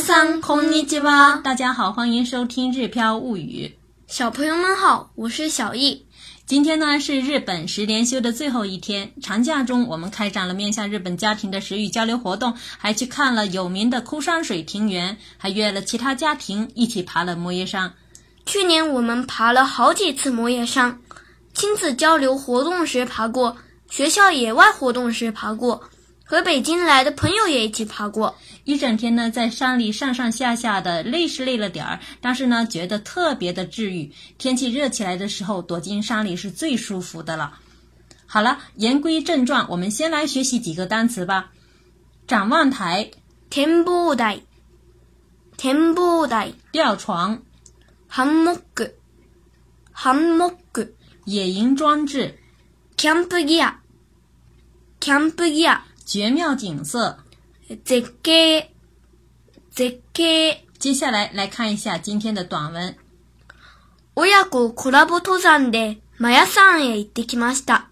さんこん尼ちは。大家好，欢迎收听《日飘物语》。小朋友们好，我是小易。今天呢是日本十连休的最后一天，长假中我们开展了面向日本家庭的食语交流活动，还去看了有名的枯山水庭园，还约了其他家庭一起爬了摩耶山。去年我们爬了好几次摩耶山，亲子交流活动时爬过，学校野外活动时爬过。和北京来的朋友也一起爬过一整天呢，在山里上上下下的累是累了点儿，但是呢，觉得特别的治愈。天气热起来的时候，躲进山里是最舒服的了。好了，言归正传，我们先来学习几个单词吧：展望台、展望台、展望台、吊床、hammock、hammock、野营装置、camp gear、camp gear。绝妙景色，这个，这个。接下来来看一下今天的短文。親子コラボ登山でマヤ山へ行ってきました。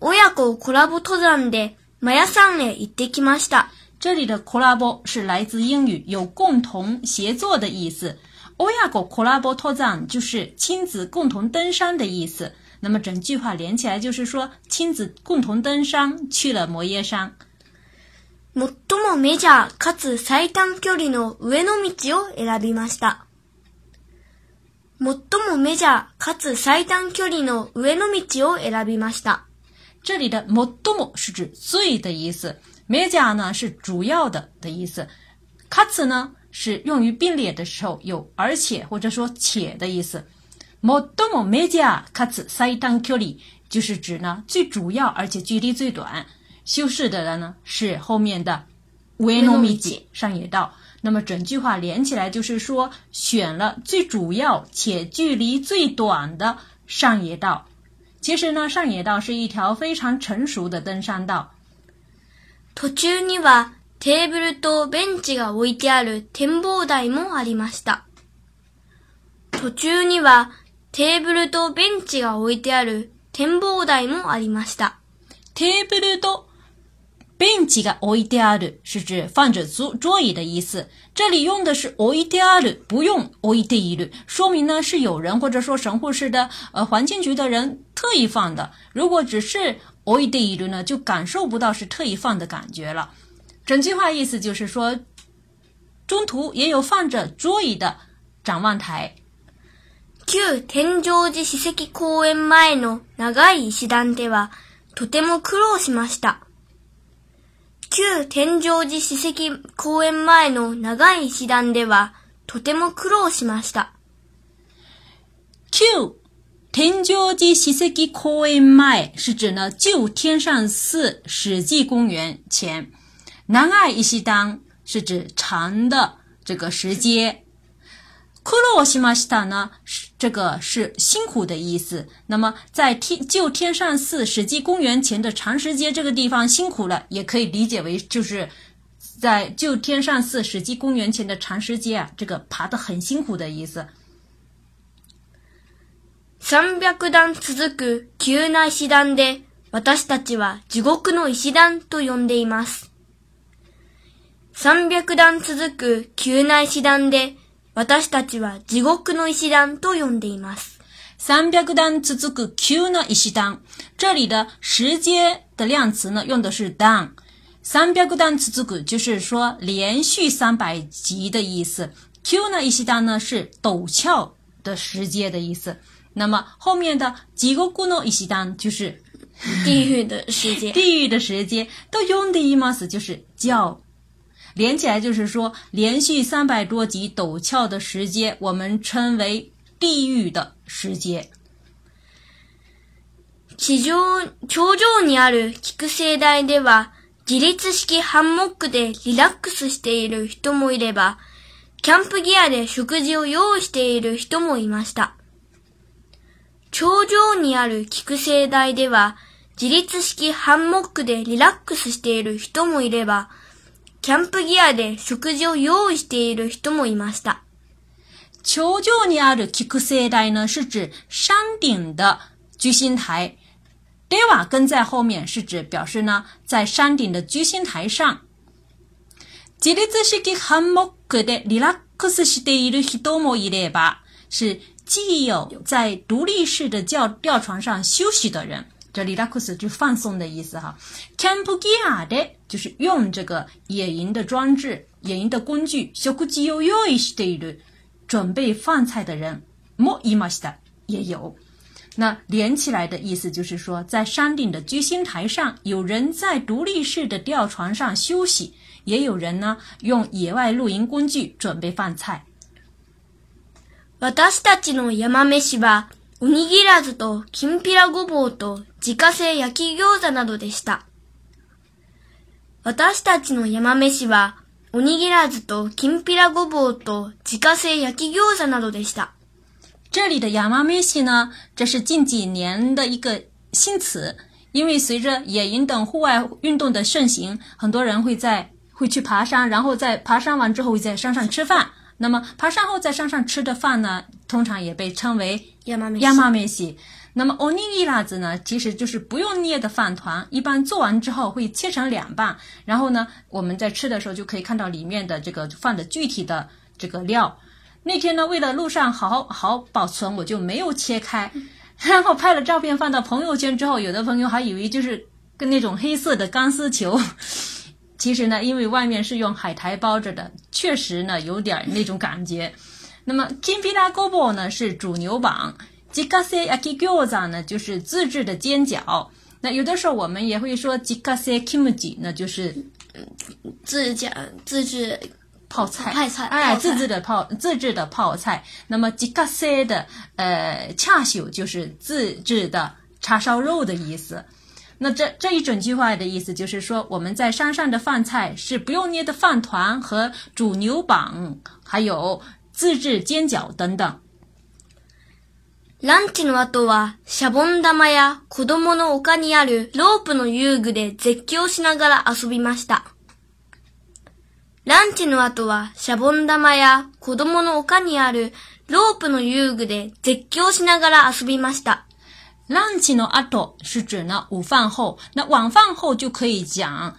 親子コラボ登山でマヤ山へ行ってきました。这里的 collabo 是来自英语，有共同协作的意思。親子コラボ登山就是亲子共同登山的意思。那么整句话连起来就是说，亲子共同登山去了摩耶山。最もメジャーかつ最短距離の上の道を選びました。最もメジャーかつ最短距離の上の道を選びました。这里的最も是指最的意思，メジャー呢是主要的的意思，かつ呢是用于并列的时候有而且或者说且的意思。最もメジャーかつ最短距離，就是指呢最主要而且距离最短修饰的呢是后面的维诺米吉上野道。那么整句话连起来就是说选了最主要且距离最短的上野道。其实呢上野道是一条非常成熟的登山道。途中にはテーブルとベンチが置いてある展望台もありました。途中にはテーブルとベンチが置いてある展望台もありました。テーブルとベンチが置いてある是指放着桌桌椅的意思，这里用的是置いてある，不用置いてある，说明呢是有人或者说神户市的呃环境局的人特意放的。如果只是置いてある呢，就感受不到是特意放的感觉了。整句话意思就是说，中途也有放着桌椅的展望台。旧天井寺史跡公園前の長い石段では、とても苦労しました。旧天井寺史跡公園前の長い石段では、とても苦労しました。旧天井寺史跡公園前是指呢旧天上寺史迹公园前，長い石段是指长的这个石阶。苦乐西马西塔呢？这个是辛苦的意思。那么在天就天上寺史记公元前的长石阶这个地方辛苦了，也可以理解为就是在旧天上寺史记公元前的长石阶啊，这个爬得很辛苦的意思。三百段続く急な石段で、私たちは地獄の石段と呼んでいます。三百段続く急な石段で。私たちは地獄の石段と呼んでいます。三百段続く急な石段。这里的石阶的量词呢，用的是段。三百段，続く就是说连续三百级的意思。急な石段呢，是陡峭的石阶的意思。那么后面的几个の石段就是地狱的石阶。地狱的石阶都用的一毛就是叫。连起来就是说，连续三百多集陡峭的石阶，我们称为地狱的石阶。地上、頂上にある菊生台では、自立式ハンモックでリラックスしている人もいれば、キャンプギアで食事を用意している人もいました。頂上にある菊生台では、自立式ハンモックでリラックスしている人もいれば、キャンプギアで食事を用意している人もいました。頂上にある菊生台呢，是指山顶的居心台。では、跟在后面是指表示呢，在山顶的居心台上。自立式ハンモックでリラックスしている人もいれば，是既有在独立式的吊吊床上休息的人。这 relax 就放松的意思哈，camping 就是用这个野营的装置、野营的工具 s h o k u g i y o 这一类准备饭菜的人 m o i m a 也有。那连起来的意思就是说，在山顶的居心台上，有人在独立式的吊床上休息，也有人呢用野外露营工具准备饭菜。私たちの山飯はおにぎらずと金平ごぼうと。自家製焼き餃子などでした。私たちの山飯はおにぎらずとんぴらごぼうと自家製焼き餃子などでした。这里的山飯シ呢，这是近几年的一个新词，因为随着野营等户外运动的盛行，很多人会在会去爬山，然后在爬山完之后在山上吃饭。那么爬山后在山上吃的饭呢，通常也被称为麻梅西”。那么 o n i i i 子呢，其实就是不用捏的饭团，一般做完之后会切成两半，然后呢，我们在吃的时候就可以看到里面的这个饭的具体的这个料。那天呢，为了路上好好保存，我就没有切开，然后拍了照片放到朋友圈之后，有的朋友还以为就是跟那种黑色的钢丝球，其实呢，因为外面是用海苔包着的，确实呢有点那种感觉。那么 kimbilagobo 呢是主牛蒡。吉卡西 a 基 e a k i g a 呢，就是自制的煎饺。那有的时候我们也会说吉卡西 kimchi，那就是自自自制泡菜，泡菜，哎，自制的泡自制的泡菜。那么吉卡西的呃恰秀就是自制的叉烧肉的意思。那这这一整句话的意思就是说，我们在山上的饭菜是不用捏的饭团和煮牛蒡，还有自制煎饺等等。ランチの後は、シャボン玉や子供の丘にあるロープの遊具で絶叫しながら遊びました。ランチの後は、シャボン玉や子供の丘にあるロープの遊具で絶叫しながら遊びました。ランチの後是指呢午饭后，那晚饭后就可以讲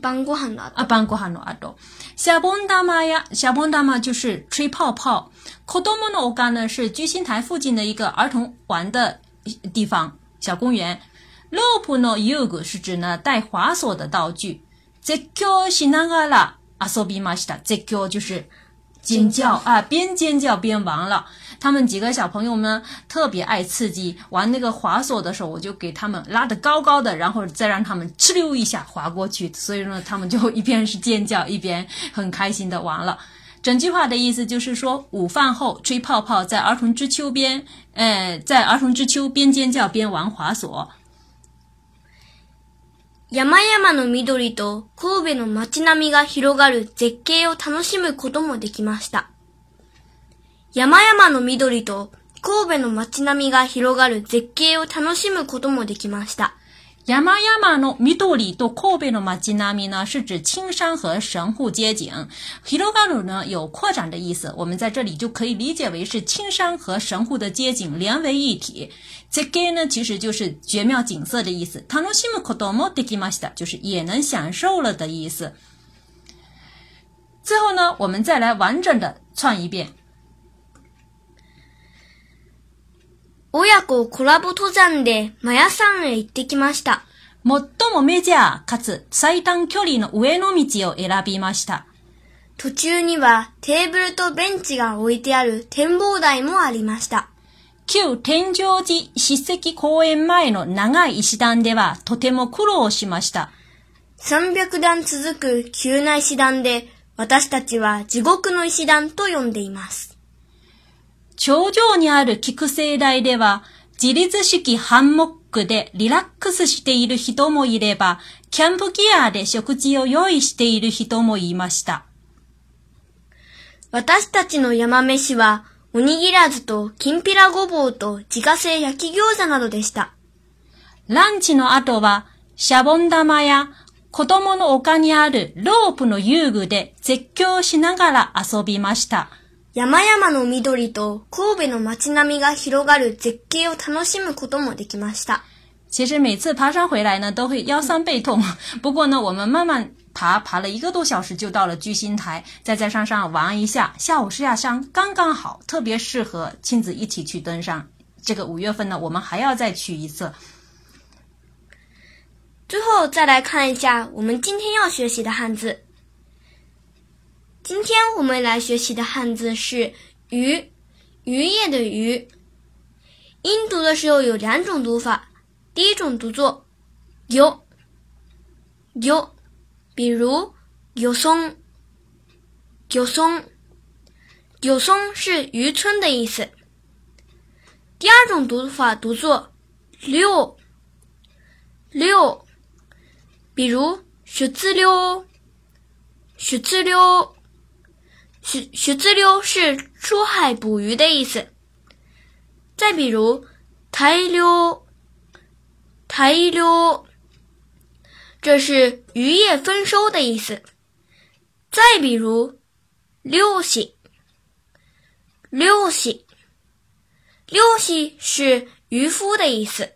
帮古汉罗啊，帮古汉罗阿多。シャボン呀，シャボン就是吹泡泡。こどものおが呢是居心台附近的一个儿童玩的地方，小公园。ロープの遊具是指呢带滑索的道具。で今日しながら遊びました。で今日就是。尖叫啊！边尖叫边玩了。他们几个小朋友们特别爱刺激，玩那个滑索的时候，我就给他们拉得高高的，然后再让他们哧溜一下滑过去。所以呢，他们就一边是尖叫，一边很开心的玩了。整句话的意思就是说，午饭后吹泡泡，在儿童之秋边，嗯，在儿童之秋边尖叫边玩滑索。山々の緑と神戸の街並みが広がる絶景を楽しむこともできました。山々の緑と神戸の街並みが広がる絶景を楽しむこともできました。亚麻亚麻のミ多里多コ贝诺マ吉纳米呢，是指青山和神户街景。ヒロガル呢有扩展的意思，我们在这里就可以理解为是青山和神户的街景连为一体。这个呢，其实就是绝妙景色的意思。タノシマコドできました，就是也能享受了的意思。最后呢，我们再来完整的串一遍。親子コラボ登山でマヤさんへ行ってきました。最もメジャーかつ最短距離の上の道を選びました。途中にはテーブルとベンチが置いてある展望台もありました。旧天井寺史跡公園前の長い石段ではとても苦労しました。300段続く急な石段で私たちは地獄の石段と呼んでいます。頂上にある菊生台では、自立式ハンモックでリラックスしている人もいれば、キャンプギアで食事を用意している人もいました。私たちの山飯は、おにぎらずときんぴらごぼうと自家製焼き餃子などでした。ランチの後は、シャボン玉や子供の丘にあるロープの遊具で絶叫しながら遊びました。山々の緑と神戸の街並みが広がる絶景を楽しむこともできました。其实每次爬山回来呢，都会腰酸背痛。不过呢，我们慢慢爬，爬了一个多小时就到了聚星台，再在山上玩一下，下午是下山，刚刚好，特别适合亲子一起去登山。这个五月份呢，我们还要再去一次。最后再来看一下我们今天要学习的汉字。今天我们来学习的汉字是“鱼”，渔业的“鱼”。音读的时候有两种读法。第一种读作“有有”，比如有松、有松、有松是渔村的意思。第二种读法读作“溜”，溜，比如雪自溜、雪自溜。许许自溜”是出海捕鱼的意思。再比如“台溜”，“台溜”这是渔业丰收的意思。再比如“溜西”，“溜西”，“溜西”是渔夫的意思。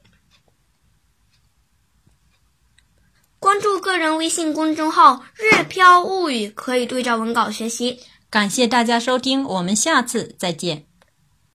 关注个人微信公众号“日飘物语”，可以对照文稿学习。感谢大家收听，我们下次再见。